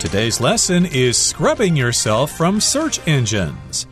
Today's lesson is scrubbing yourself from search engines.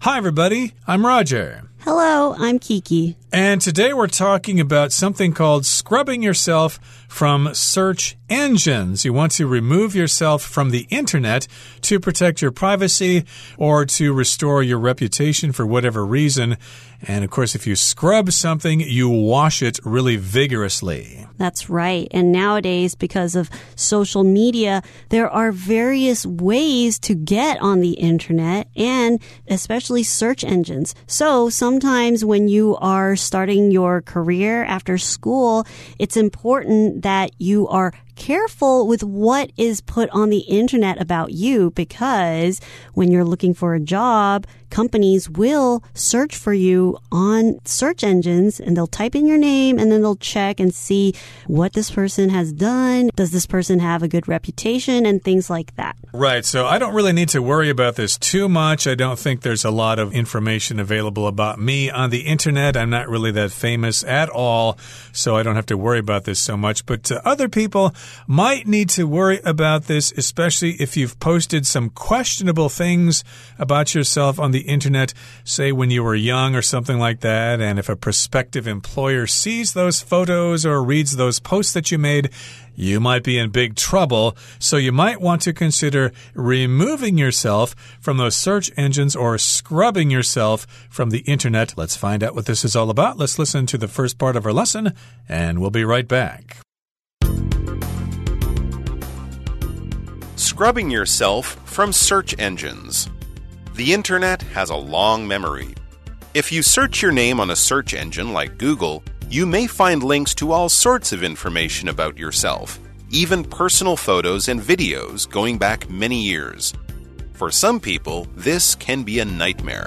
Hi, everybody. I'm Roger. Hello, I'm Kiki. And today we're talking about something called scrubbing yourself from search engines. You want to remove yourself from the internet to protect your privacy or to restore your reputation for whatever reason. And of course, if you scrub something, you wash it really vigorously. That's right. And nowadays, because of social media, there are various ways to get on the internet and especially search engines. So sometimes when you are starting your career after school, it's important that you are careful with what is put on the internet about you because when you're looking for a job, companies will search for you on search engines and they'll type in your name and then they'll check and see what this person has done. Does this person have a good reputation and things like that? Right. So I don't really need to worry about this too much. I don't think there's a lot of information available about me on the internet. I'm not really that famous at all, so I don't have to worry about this so much. But uh, other people, might need to worry about this, especially if you've posted some questionable things about yourself on the internet, say when you were young or something like that. And if a prospective employer sees those photos or reads those posts that you made, you might be in big trouble. So you might want to consider removing yourself from those search engines or scrubbing yourself from the internet. Let's find out what this is all about. Let's listen to the first part of our lesson, and we'll be right back. Scrubbing yourself from search engines. The internet has a long memory. If you search your name on a search engine like Google, you may find links to all sorts of information about yourself, even personal photos and videos going back many years. For some people, this can be a nightmare.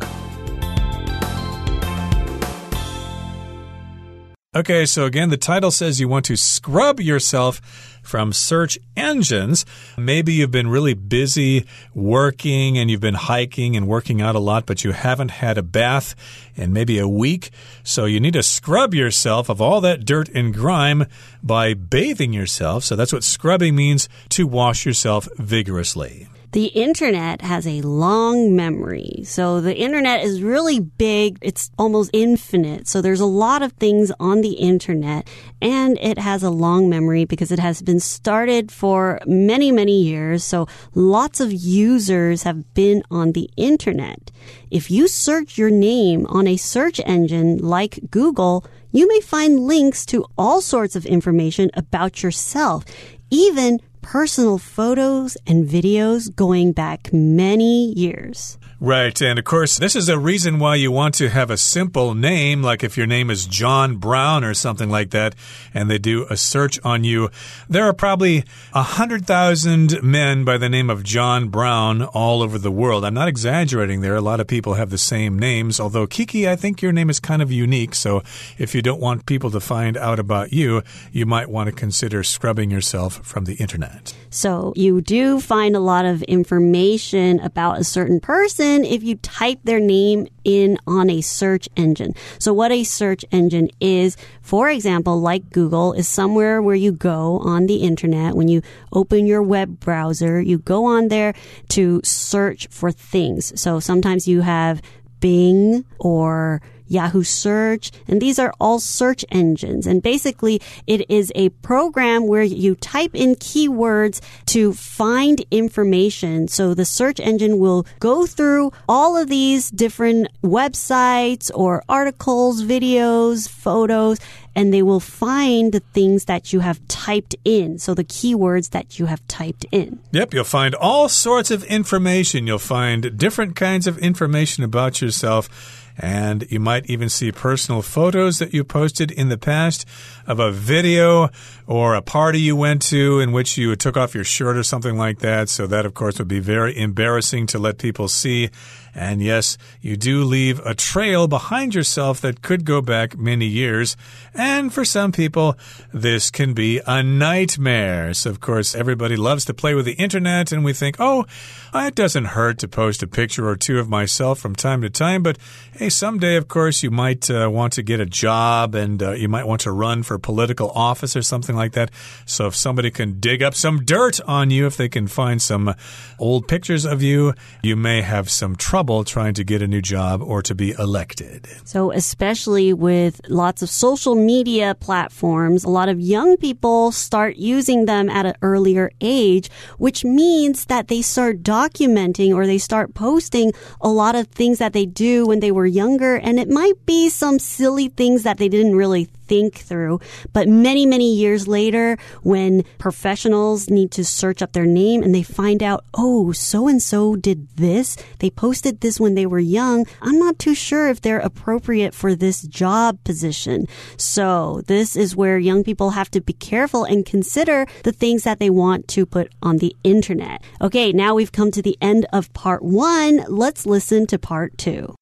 Okay, so again, the title says you want to scrub yourself from search engines. Maybe you've been really busy working and you've been hiking and working out a lot, but you haven't had a bath in maybe a week. So you need to scrub yourself of all that dirt and grime by bathing yourself. So that's what scrubbing means to wash yourself vigorously. The internet has a long memory. So the internet is really big. It's almost infinite. So there's a lot of things on the internet and it has a long memory because it has been started for many, many years. So lots of users have been on the internet. If you search your name on a search engine like Google, you may find links to all sorts of information about yourself, even personal photos and videos going back many years. Right. And of course, this is a reason why you want to have a simple name, like if your name is John Brown or something like that, and they do a search on you. There are probably a hundred thousand men by the name of John Brown all over the world. I'm not exaggerating there. A lot of people have the same names, although Kiki, I think your name is kind of unique. So if you don't want people to find out about you, you might want to consider scrubbing yourself from the internet. So you do find a lot of information about a certain person if you type their name in on a search engine. So what a search engine is, for example, like Google, is somewhere where you go on the internet. When you open your web browser, you go on there to search for things. So sometimes you have Bing or Yahoo Search, and these are all search engines. And basically, it is a program where you type in keywords to find information. So the search engine will go through all of these different websites or articles, videos, photos, and they will find the things that you have typed in. So the keywords that you have typed in. Yep, you'll find all sorts of information. You'll find different kinds of information about yourself and you might even see personal photos that you posted in the past of a video or a party you went to in which you took off your shirt or something like that. So, that, of course, would be very embarrassing to let people see. And yes, you do leave a trail behind yourself that could go back many years. And for some people, this can be a nightmare. So, of course, everybody loves to play with the internet, and we think, oh, it doesn't hurt to post a picture or two of myself from time to time. But hey, someday, of course, you might uh, want to get a job and uh, you might want to run for political office or something like that. So, if somebody can dig up some dirt on you, if they can find some old pictures of you, you may have some trouble trying to get a new job or to be elected. So, especially with lots of social media platforms, a lot of young people start using them at an earlier age, which means that they start documenting or they start posting a lot of things that they do when they were younger. And it might be some silly things that they didn't really think through. But many, many years later, when professionals need to search up their name and they find out, oh, so and so did this, they posted this when they were young, I'm not too sure if they're appropriate for this job position. So this is where young people have to be careful and consider the things that they want to put on the internet. Okay, now we've come to the end of part one. Let's listen to part two.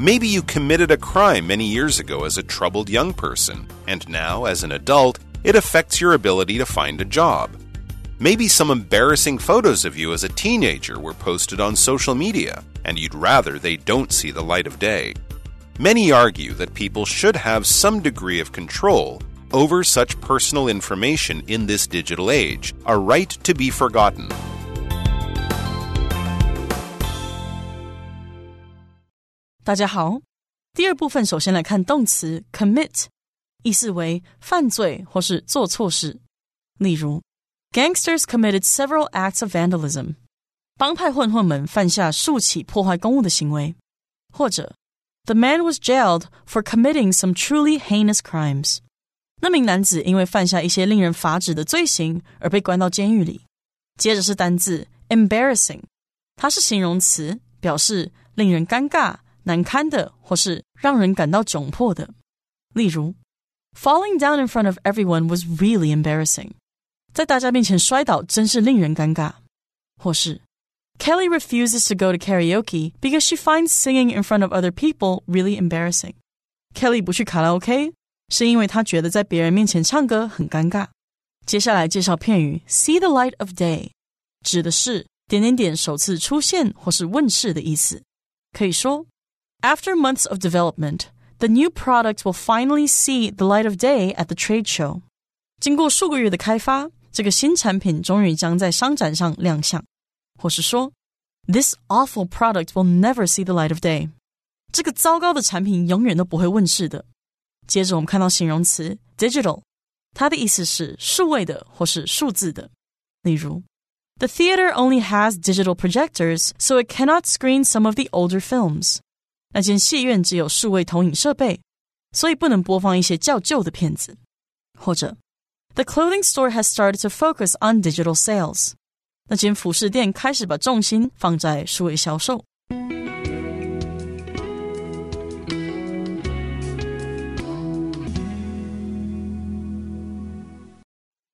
Maybe you committed a crime many years ago as a troubled young person, and now, as an adult, it affects your ability to find a job. Maybe some embarrassing photos of you as a teenager were posted on social media, and you'd rather they don't see the light of day. Many argue that people should have some degree of control over such personal information in this digital age, a right to be forgotten. 大家好，第二部分首先来看动词 commit，意思为犯罪或是做错事。例如，Gangsters committed several acts of vandalism，帮派混混们犯下数起破坏公物的行为。或者，The man was jailed for committing some truly heinous crimes。那名男子因为犯下一些令人发指的罪行而被关到监狱里。接着是单字 embarrassing，它是形容词，表示令人尴尬。 难堪的，或是让人感到窘迫的。例如，Falling down in front of everyone was really embarrassing。在大家面前摔倒真是令人尴尬。或是，Kelly refuses to go to karaoke because she finds singing in front of other people really embarrassing。Kelly 不去卡拉 OK 是因为她觉得在别人面前唱歌很尴尬。接下来介绍片语 “see the light of day”，指的是点点点首次出现或是问世的意思。可以说 after months of development, the new product will finally see the light of day at the trade show. 经过数个月的开发，这个新产品终于将在商展上亮相。或是说，This awful product will never see the light of day. 这个糟糕的产品永远都不会问世的。接着我们看到形容词 digital，它的意思是数位的或是数字的。例如，The theater only has digital projectors, so it cannot screen some of the older films. 那间戏院只有数位投影设备，所以不能播放一些较旧的片子。或者，The clothing store has started to focus on digital sales。那间服饰店开始把重心放在数位销售。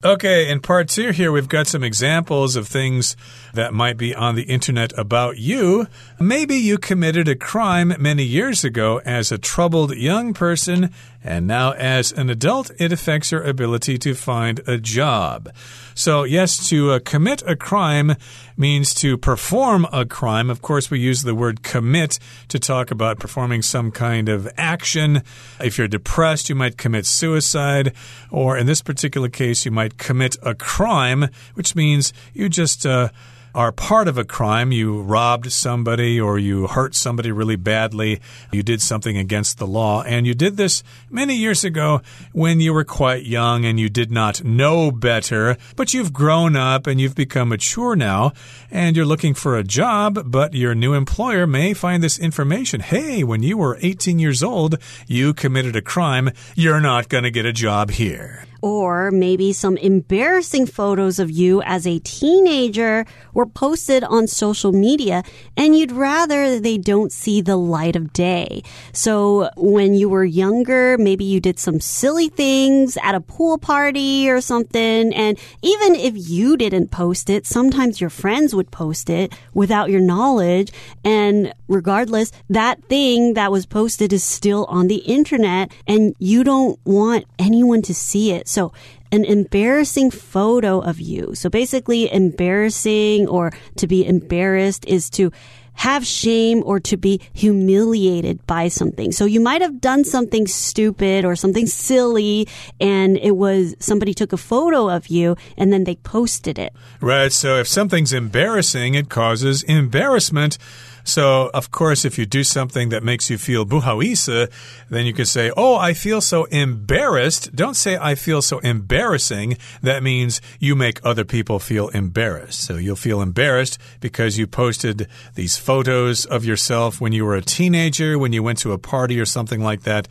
Okay, in part two here, we've got some examples of things that might be on the internet about you. Maybe you committed a crime many years ago as a troubled young person, and now as an adult, it affects your ability to find a job. So, yes, to uh, commit a crime means to perform a crime. Of course, we use the word commit to talk about performing some kind of action. If you're depressed, you might commit suicide, or in this particular case, you might commit a crime, which means you just uh, are part of a crime. You robbed somebody or you hurt somebody really badly. You did something against the law. And you did this many years ago when you were quite young and you did not know better. But you've grown up and you've become mature now and you're looking for a job, but your new employer may find this information. Hey, when you were 18 years old, you committed a crime. You're not going to get a job here. Or maybe some embarrassing photos of you as a teenager were posted on social media and you'd rather they don't see the light of day. So when you were younger, maybe you did some silly things at a pool party or something. And even if you didn't post it, sometimes your friends would post it without your knowledge. And regardless, that thing that was posted is still on the internet and you don't want anyone to see it. So an embarrassing photo of you. So basically embarrassing or to be embarrassed is to have shame or to be humiliated by something. So you might have done something stupid or something silly and it was somebody took a photo of you and then they posted it. Right. So if something's embarrassing, it causes embarrassment. So, of course, if you do something that makes you feel buhawisa, then you could say, Oh, I feel so embarrassed. Don't say, I feel so embarrassing. That means you make other people feel embarrassed. So you'll feel embarrassed because you posted these photos of yourself when you were a teenager, when you went to a party or something like that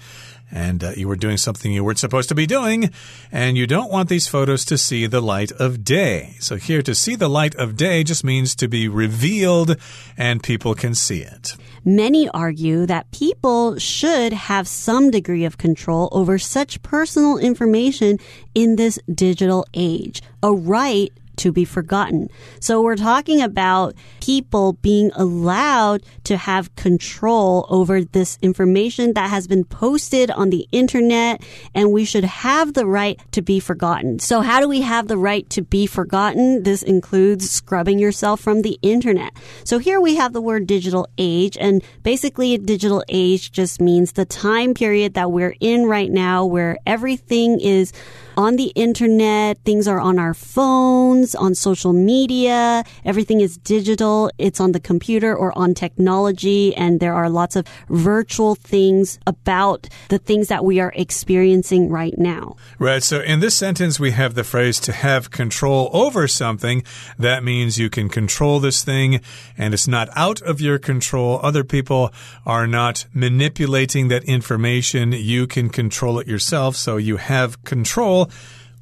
and uh, you were doing something you weren't supposed to be doing, and you don't want these photos to see the light of day. So, here to see the light of day just means to be revealed and people can see it. Many argue that people should have some degree of control over such personal information in this digital age. A right to be forgotten. So we're talking about people being allowed to have control over this information that has been posted on the internet and we should have the right to be forgotten. So how do we have the right to be forgotten? This includes scrubbing yourself from the internet. So here we have the word digital age and basically a digital age just means the time period that we're in right now where everything is on the internet, things are on our phones, on social media, everything is digital, it's on the computer or on technology, and there are lots of virtual things about the things that we are experiencing right now. Right. So in this sentence, we have the phrase to have control over something. That means you can control this thing and it's not out of your control. Other people are not manipulating that information. You can control it yourself. So you have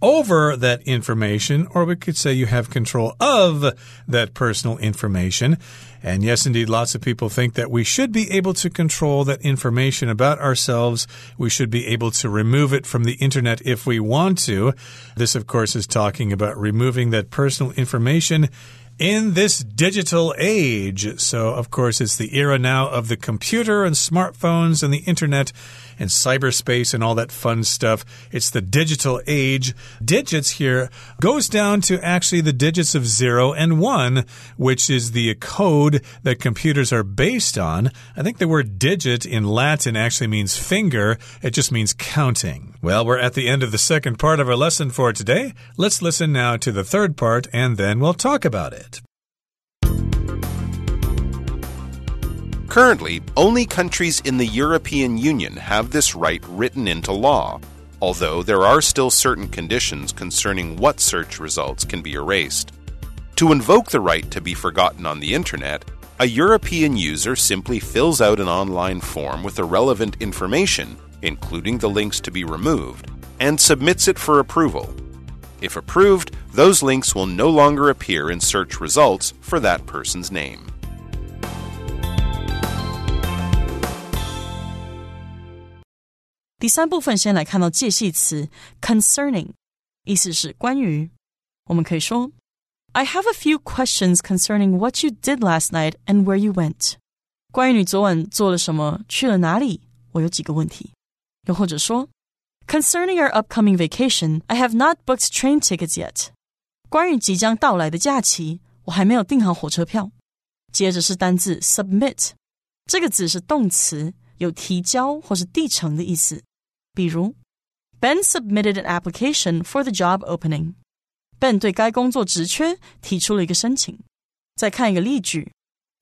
over that information, or we could say you have control of that personal information. And yes, indeed, lots of people think that we should be able to control that information about ourselves. We should be able to remove it from the internet if we want to. This, of course, is talking about removing that personal information in this digital age. So, of course, it's the era now of the computer and smartphones and the internet and cyberspace and all that fun stuff. It's the digital age. Digits here goes down to actually the digits of zero and one, which is the code that computers are based on. I think the word digit in Latin actually means finger, it just means counting. Well, we're at the end of the second part of our lesson for today. Let's listen now to the third part and then we'll talk about it. Currently, only countries in the European Union have this right written into law, although there are still certain conditions concerning what search results can be erased. To invoke the right to be forgotten on the internet, a European user simply fills out an online form with the relevant information, including the links to be removed, and submits it for approval. If approved, those links will no longer appear in search results for that person's name. 第三部分先来看到介系词 concerning，意思是关于。我们可以说，I have a few questions concerning what you did last night and where you went。关于你昨晚做了什么，去了哪里，我有几个问题。又或者说，Concerning our upcoming vacation, I have not booked train tickets yet。关于即将到来的假期，我还没有订好火车票。接着是单字 submit，这个字是动词，有提交或是递呈的意思。 比如，Ben submitted an application for the job opening。Ben 对该工作职缺提出了一个申请。再看一个例句：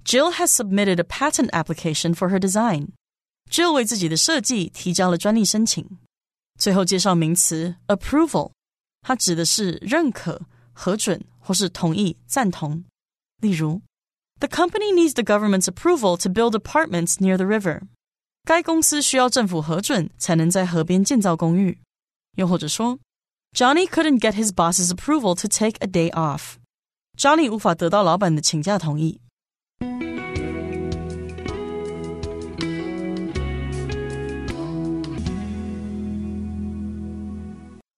Jill has submitted a patent application for her design。Jill 为自己的设计提交了专利申请。最后介绍名词 approval，它指的是认可、核准或是同意、赞同。例如，The company needs the government's approval to build apartments near the river。 该公司需要政府核准才能在河边建造公寓。又或者说 Johnny couldn't get his boss's approval to take a day off. Johnny 无法得到老板的请假同意。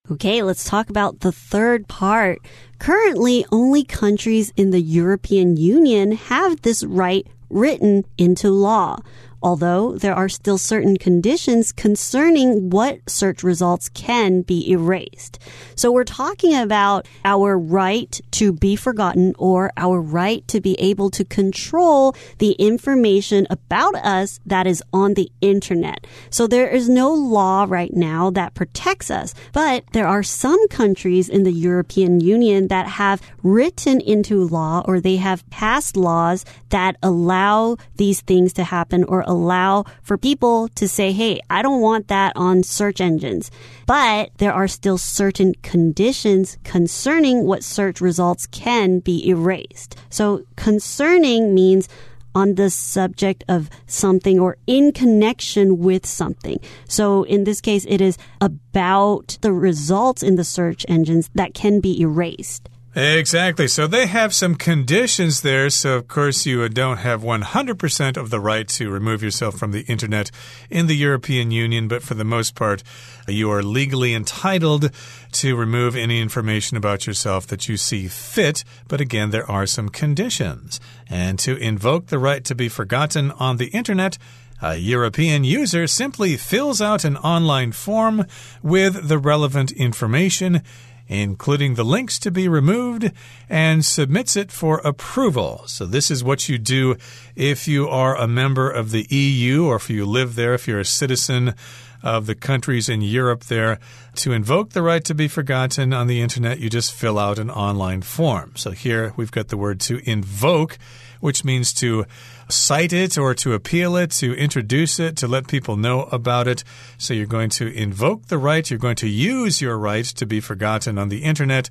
Okay, let's talk about the third part. Currently, only countries in the European Union have this right written into law although there are still certain conditions concerning what search results can be erased. So we're talking about our right to be forgotten or our right to be able to control the information about us that is on the internet. So there is no law right now that protects us, but there are some countries in the European Union that have written into law or they have passed laws that allow these things to happen or allow for people to say, hey, I don't want that on search engines. But there are still certain conditions concerning what search results can be erased. So concerning means on the subject of something or in connection with something. So in this case, it is about the results in the search engines that can be erased. Exactly. So they have some conditions there. So, of course, you don't have 100% of the right to remove yourself from the internet in the European Union, but for the most part, you are legally entitled to remove any information about yourself that you see fit. But again, there are some conditions. And to invoke the right to be forgotten on the internet, a European user simply fills out an online form with the relevant information including the links to be removed, and submits it for approval. So, this is what you do if you are a member of the EU or if you live there, if you're a citizen of the countries in Europe there. To invoke the right to be forgotten on the internet, you just fill out an online form. So, here we've got the word to invoke, which means to cite it or to appeal it, to introduce it, to let people know about it. So you're going to invoke the right, you're going to use your right to be forgotten on the internet.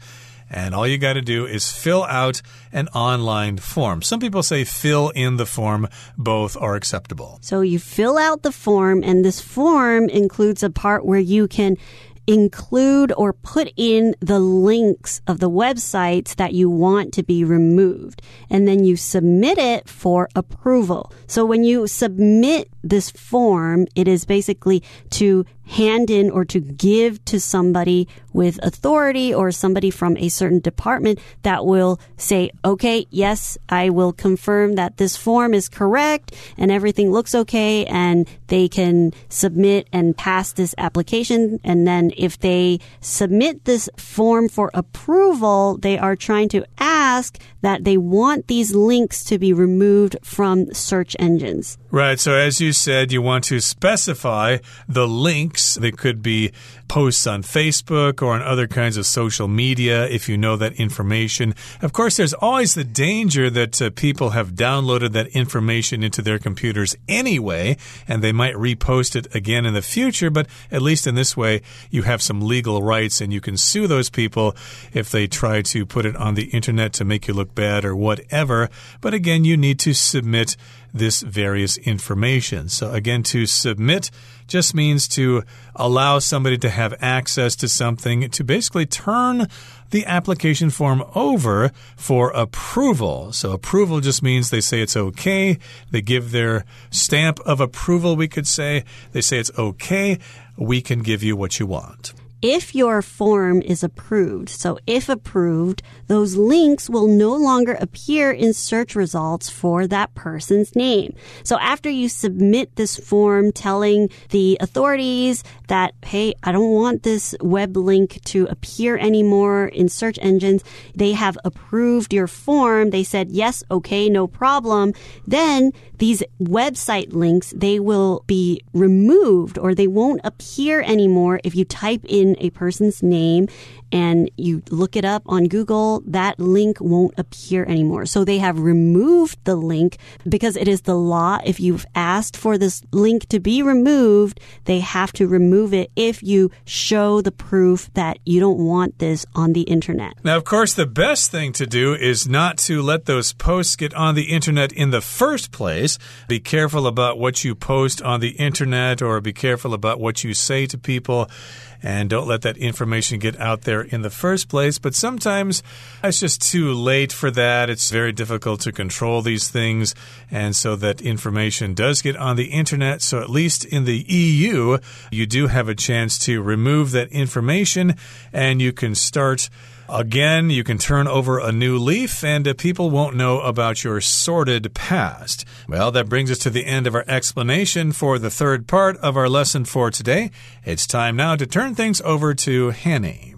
And all you got to do is fill out an online form. Some people say fill in the form. Both are acceptable. So you fill out the form, and this form includes a part where you can include or put in the links of the websites that you want to be removed. And then you submit it for approval. So when you submit this form, it is basically to hand in or to give to somebody with authority or somebody from a certain department that will say, okay, yes, I will confirm that this form is correct and everything looks okay and they can submit and pass this application. And then if they submit this form for approval, they are trying to ask that they want these links to be removed from search engines. Right. So as you said, you want to specify the links. They could be posts on Facebook or on other kinds of social media if you know that information. Of course, there's always the danger that uh, people have downloaded that information into their computers anyway, and they might repost it again in the future, but at least in this way, you have some legal rights and you can sue those people if they try to put it on the internet to make you look bad or whatever. But again, you need to submit this various information. So again, to submit just means to allow somebody to have access to something to basically turn the application form over for approval. So approval just means they say it's okay. They give their stamp of approval, we could say. They say it's okay. We can give you what you want if your form is approved, so if approved, those links will no longer appear in search results for that person's name. So after you submit this form telling the authorities that, hey, I don't want this web link to appear anymore in search engines, they have approved your form. They said, yes, okay, no problem. Then these website links, they will be removed or they won't appear anymore if you type in a person's name and you look it up on Google, that link won't appear anymore. So they have removed the link because it is the law. If you've asked for this link to be removed, they have to remove it if you show the proof that you don't want this on the internet. Now, of course, the best thing to do is not to let those posts get on the internet in the first place. Be careful about what you post on the internet or be careful about what you say to people. And don't let that information get out there in the first place. But sometimes it's just too late for that. It's very difficult to control these things, and so that information does get on the internet. So at least in the EU, you do have a chance to remove that information and you can start Again, you can turn over a new leaf and uh, people won't know about your sordid past. Well, that brings us to the end of our explanation for the third part of our lesson for today. It's time now to turn things over to Hanny.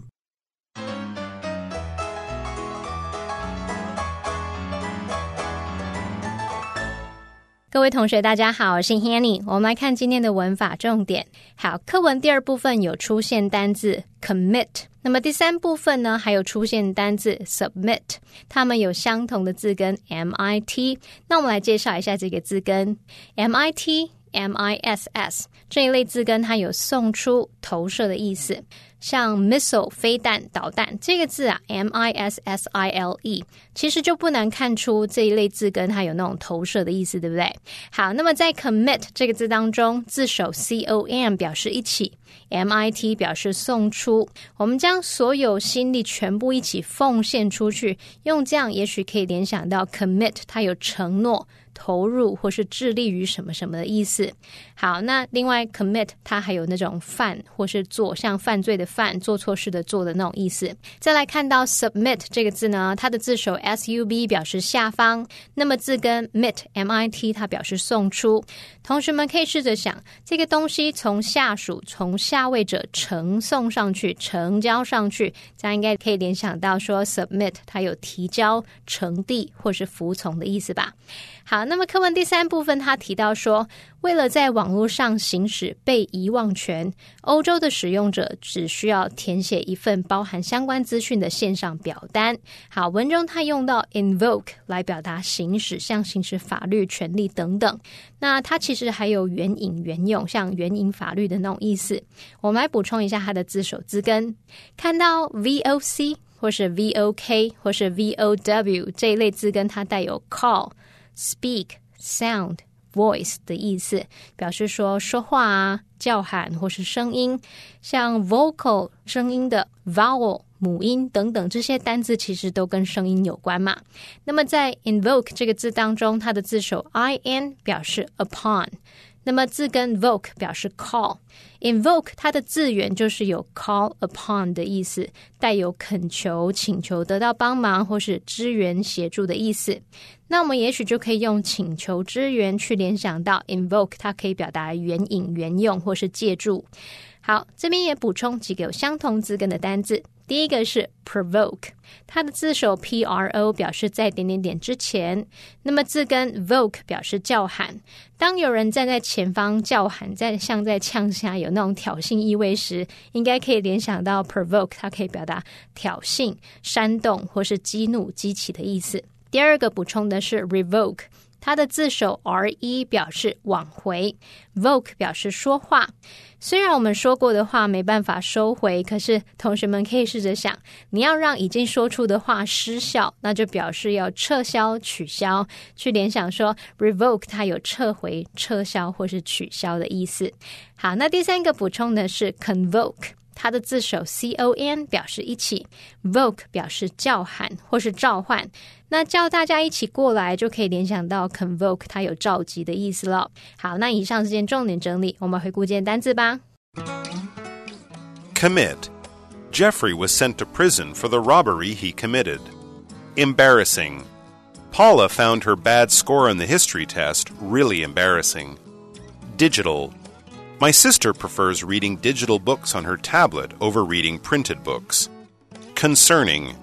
各位同学，大家好，我是 Hanny。我们来看今天的文法重点。好，课文第二部分有出现单字 commit，那么第三部分呢，还有出现单字 submit，它们有相同的字根 mit。那我们来介绍一下这个字根 mit。Miss 这一类字根，它有送出、投射的意思。像 missile 飞弹、导弹这个字啊，m i s s i l e，其实就不难看出这一类字根它有那种投射的意思，对不对？好，那么在 commit 这个字当中，字首 c o m 表示一起，m i t 表示送出。我们将所有心力全部一起奉献出去，用这样也许可以联想到 commit，它有承诺。投入或是致力于什么什么的意思。好，那另外 commit 它还有那种犯或是做，像犯罪的犯，做错事的做的那种意思。再来看到 submit 这个字呢，它的字首 s u b 表示下方，那么字根 mit m i t 它表示送出。同学们可以试着想，这个东西从下属从下位者呈送上去，呈交上去，这样应该可以联想到说 submit 它有提交、呈递或是服从的意思吧。好，那么课文第三部分，他提到说，为了在网络上行使被遗忘权，欧洲的使用者只需要填写一份包含相关资讯的线上表单。好，文中他用到 invoke 来表达行使，像行使法律权利等等。那它其实还有援引、援用，像援引法律的那种意思。我们来补充一下它的字首字根，看到 voc 或是 vok 或是 vow 这一类字根，它带有 call。Speak, sound, voice 的意思，表示说说话啊、叫喊或是声音。像 vocal 声音的 vowel 母音等等这些单字，其实都跟声音有关嘛。那么在 invoke 这个字当中，它的字首 i n 表示 upon。那么字根 voke 表示 call，invoke 它的字源就是有 call upon 的意思，带有恳求、请求得到帮忙或是支援协助的意思。那我们也许就可以用请求支援去联想到 invoke，它可以表达援引、援用或是借助。好，这边也补充几个有相同字根的单字。第一个是 provoke，它的字首 p r o 表示在点点点之前，那么字根 voke 表示叫喊。当有人站在前方叫喊，在像在呛下有那种挑衅意味时，应该可以联想到 provoke，它可以表达挑衅、煽动或是激怒、激起的意思。第二个补充的是 revoke。它的字首 r e 表示往回，voke 表示说话。虽然我们说过的话没办法收回，可是同学们可以试着想，你要让已经说出的话失效，那就表示要撤销、取消。去联想说 revoke 它有撤回、撤销或是取消的意思。好，那第三个补充的是 convoke。它的字首 c o n 表示一起，voke 表示叫喊或是召唤。那叫大家一起过来，就可以联想到 convoke，它有召集的意思了。好，那以上是件重点整理，我们回顾件单字吧。Commit. Jeffrey was sent to prison for the robbery he committed. Embarrassing. Paula found her bad score on the history test really embarrassing. Digital. My sister prefers reading digital books on her tablet over reading printed books. Concerning.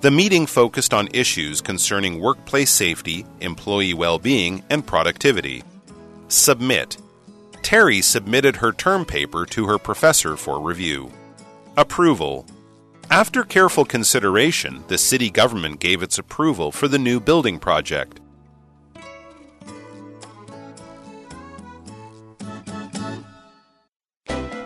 The meeting focused on issues concerning workplace safety, employee well being, and productivity. Submit. Terry submitted her term paper to her professor for review. Approval. After careful consideration, the city government gave its approval for the new building project.